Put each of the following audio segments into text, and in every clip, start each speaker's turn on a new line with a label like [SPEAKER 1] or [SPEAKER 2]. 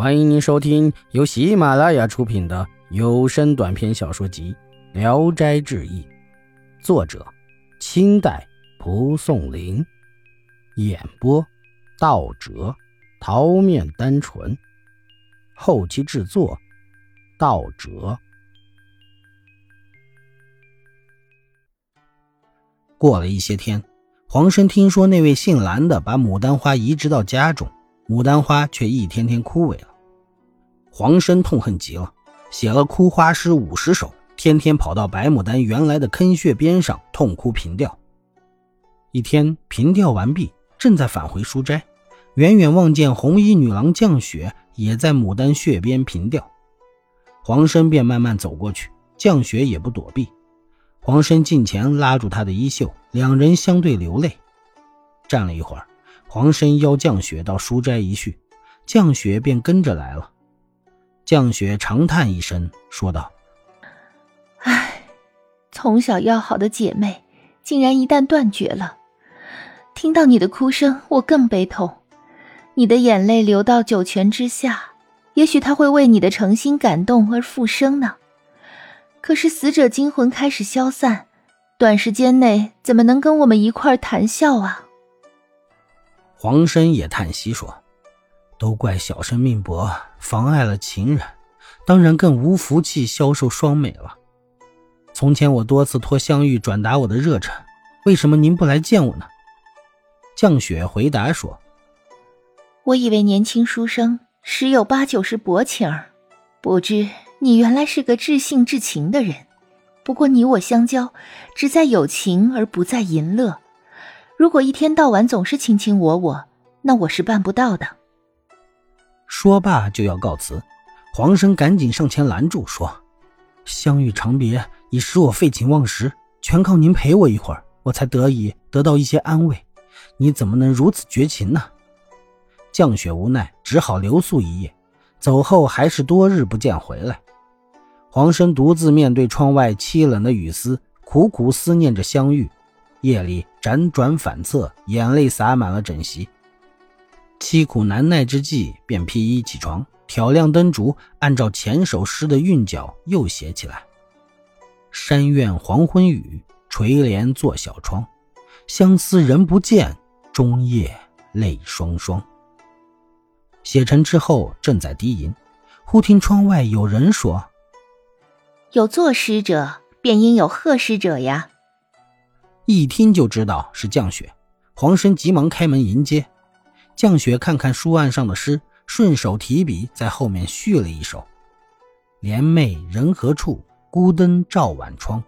[SPEAKER 1] 欢迎您收听由喜马拉雅出品的有声短篇小说集《聊斋志异》，作者：清代蒲松龄，演播：道哲、桃面单纯，后期制作：道哲。过了一些天，黄生听说那位姓蓝的把牡丹花移植到家中，牡丹花却一天天枯萎了。黄生痛恨极了，写了哭花诗五十首，天天跑到白牡丹原来的坑穴边上痛哭凭吊。一天凭吊完毕，正在返回书斋，远远望见红衣女郎降雪也在牡丹穴边凭吊。黄生便慢慢走过去，降雪也不躲避。黄生近前拉住她的衣袖，两人相对流泪。站了一会儿，黄生邀降雪到书斋一叙，降雪便跟着来了。降雪长叹一声，说道：“
[SPEAKER 2] 唉，从小要好的姐妹，竟然一旦断绝了。听到你的哭声，我更悲痛。你的眼泪流到九泉之下，也许他会为你的诚心感动而复生呢。可是死者精魂开始消散，短时间内怎么能跟我们一块谈笑啊？”
[SPEAKER 1] 黄生也叹息说。都怪小生命薄，妨碍了情人，当然更无福气消受双美了。从前我多次托香玉转达我的热忱，为什么您不来见我呢？降雪回答说：“
[SPEAKER 2] 我以为年轻书生十有八九是薄情儿，不知你原来是个至性至情的人。不过你我相交，只在有情而不在淫乐。如果一天到晚总是卿卿我我，那我是办不到的。”
[SPEAKER 1] 说罢就要告辞，黄生赶紧上前拦住，说：“相遇长别已使我废寝忘食，全靠您陪我一会儿，我才得以得到一些安慰。你怎么能如此绝情呢？”降雪无奈，只好留宿一夜。走后还是多日不见回来。黄生独自面对窗外凄冷的雨丝，苦苦思念着相遇。夜里辗转反侧，眼泪洒满了枕席。凄苦难耐之际，便披衣起床，挑亮灯烛，按照前首诗的韵脚又写起来：“山院黄昏雨，垂帘坐小窗，相思人不见，终夜泪双双。”写成之后，正在低吟，忽听窗外有人说：“
[SPEAKER 2] 有作诗者，便应有贺诗者呀。”
[SPEAKER 1] 一听就知道是降雪，黄生急忙开门迎接。降雪看看书案上的诗，顺手提笔在后面续了一首：“帘袂人何处？孤灯照晚窗。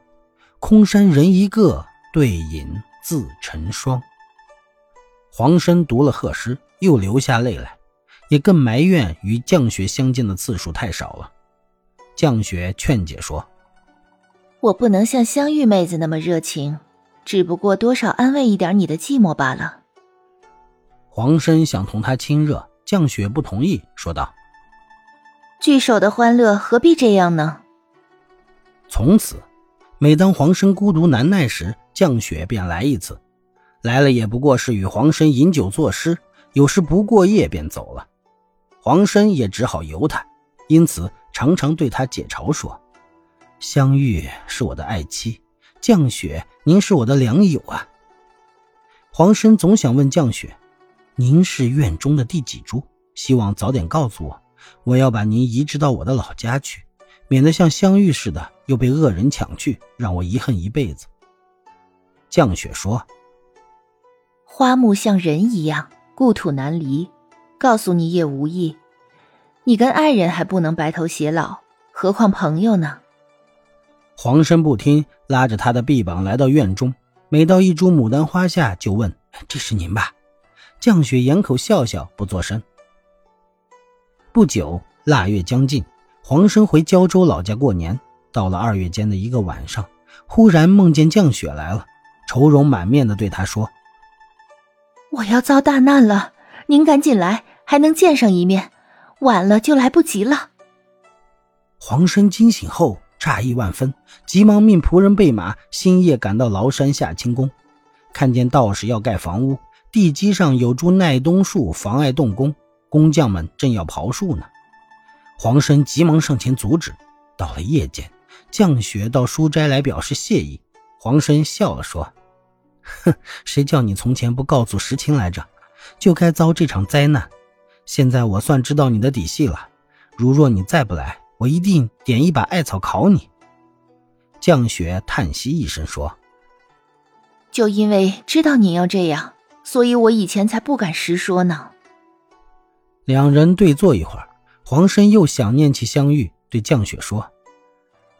[SPEAKER 1] 空山人一个，对影自成双。”黄生读了贺诗，又流下泪来，也更埋怨与降雪相见的次数太少了。降雪劝解说：“
[SPEAKER 2] 我不能像香玉妹子那么热情，只不过多少安慰一点你的寂寞罢了。”
[SPEAKER 1] 黄生想同他亲热，降雪不同意，说道：“
[SPEAKER 2] 聚首的欢乐何必这样呢？”
[SPEAKER 1] 从此，每当黄生孤独难耐时，降雪便来一次。来了也不过是与黄生饮酒作诗，有时不过夜便走了。黄生也只好由他，因此常常对他解嘲说：“香玉是我的爱妻，降雪您是我的良友啊。”黄生总想问降雪。您是院中的第几株？希望早点告诉我，我要把您移植到我的老家去，免得像香玉似的又被恶人抢去，让我遗恨一辈子。降雪说：“
[SPEAKER 2] 花木像人一样，故土难离，告诉你也无益。你跟爱人还不能白头偕老，何况朋友呢？”
[SPEAKER 1] 黄生不听，拉着他的臂膀来到院中，每到一株牡丹花下，就问：“这是您吧？”降雪掩口笑笑，不作声。不久，腊月将近，黄生回胶州老家过年。到了二月间的一个晚上，忽然梦见降雪来了，愁容满面的对他说：“
[SPEAKER 2] 我要遭大难了，您赶紧来，还能见上一面。晚了就来不及了。”
[SPEAKER 1] 黄生惊醒后，诧异万分，急忙命仆人备马，星夜赶到崂山下清宫，看见道士要盖房屋。地基上有株耐冬树，妨碍动工。工匠们正要刨树呢，黄生急忙上前阻止。到了夜间，降雪到书斋来表示谢意。黄生笑了说：“哼，谁叫你从前不告诉实情来着，就该遭这场灾难。现在我算知道你的底细了。如若你再不来，我一定点一把艾草烤你。”降雪叹息一声说：“
[SPEAKER 2] 就因为知道你要这样，所以我以前才不敢实说呢。”
[SPEAKER 1] 两人对坐一会儿，黄生又想念起香玉，对降雪说：“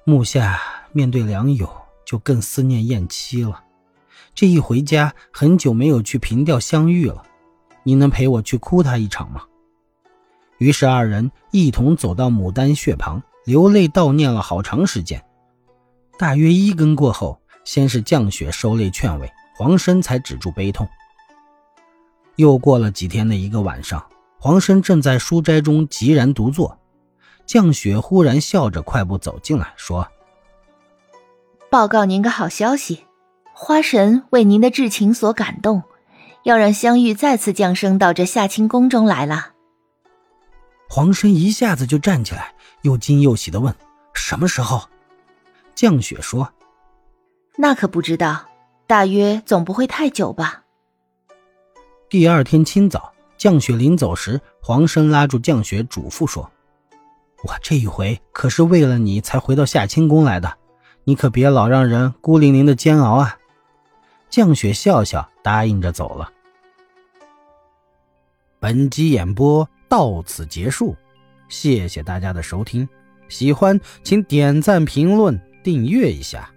[SPEAKER 1] 目下面对良友，就更思念燕妻了。这一回家，很久没有去凭吊香玉了。你能陪我去哭他一场吗？”于是二人一同走到牡丹穴旁，流泪悼念了好长时间。大约一更过后，先是降雪收泪劝慰，黄生才止住悲痛。又过了几天的一个晚上。黄生正在书斋中寂然独坐，降雪忽然笑着快步走进来，说：“
[SPEAKER 2] 报告您个好消息，花神为您的至情所感动，要让香玉再次降生到这夏清宫中来了。”
[SPEAKER 1] 黄生一下子就站起来，又惊又喜的问：“什么时候？”降雪说：“
[SPEAKER 2] 那可不知道，大约总不会太久吧。”
[SPEAKER 1] 第二天清早。降雪临走时，黄生拉住降雪，嘱咐说：“我这一回可是为了你才回到夏清宫来的，你可别老让人孤零零的煎熬啊。”降雪笑笑，答应着走了。本集演播到此结束，谢谢大家的收听，喜欢请点赞、评论、订阅一下。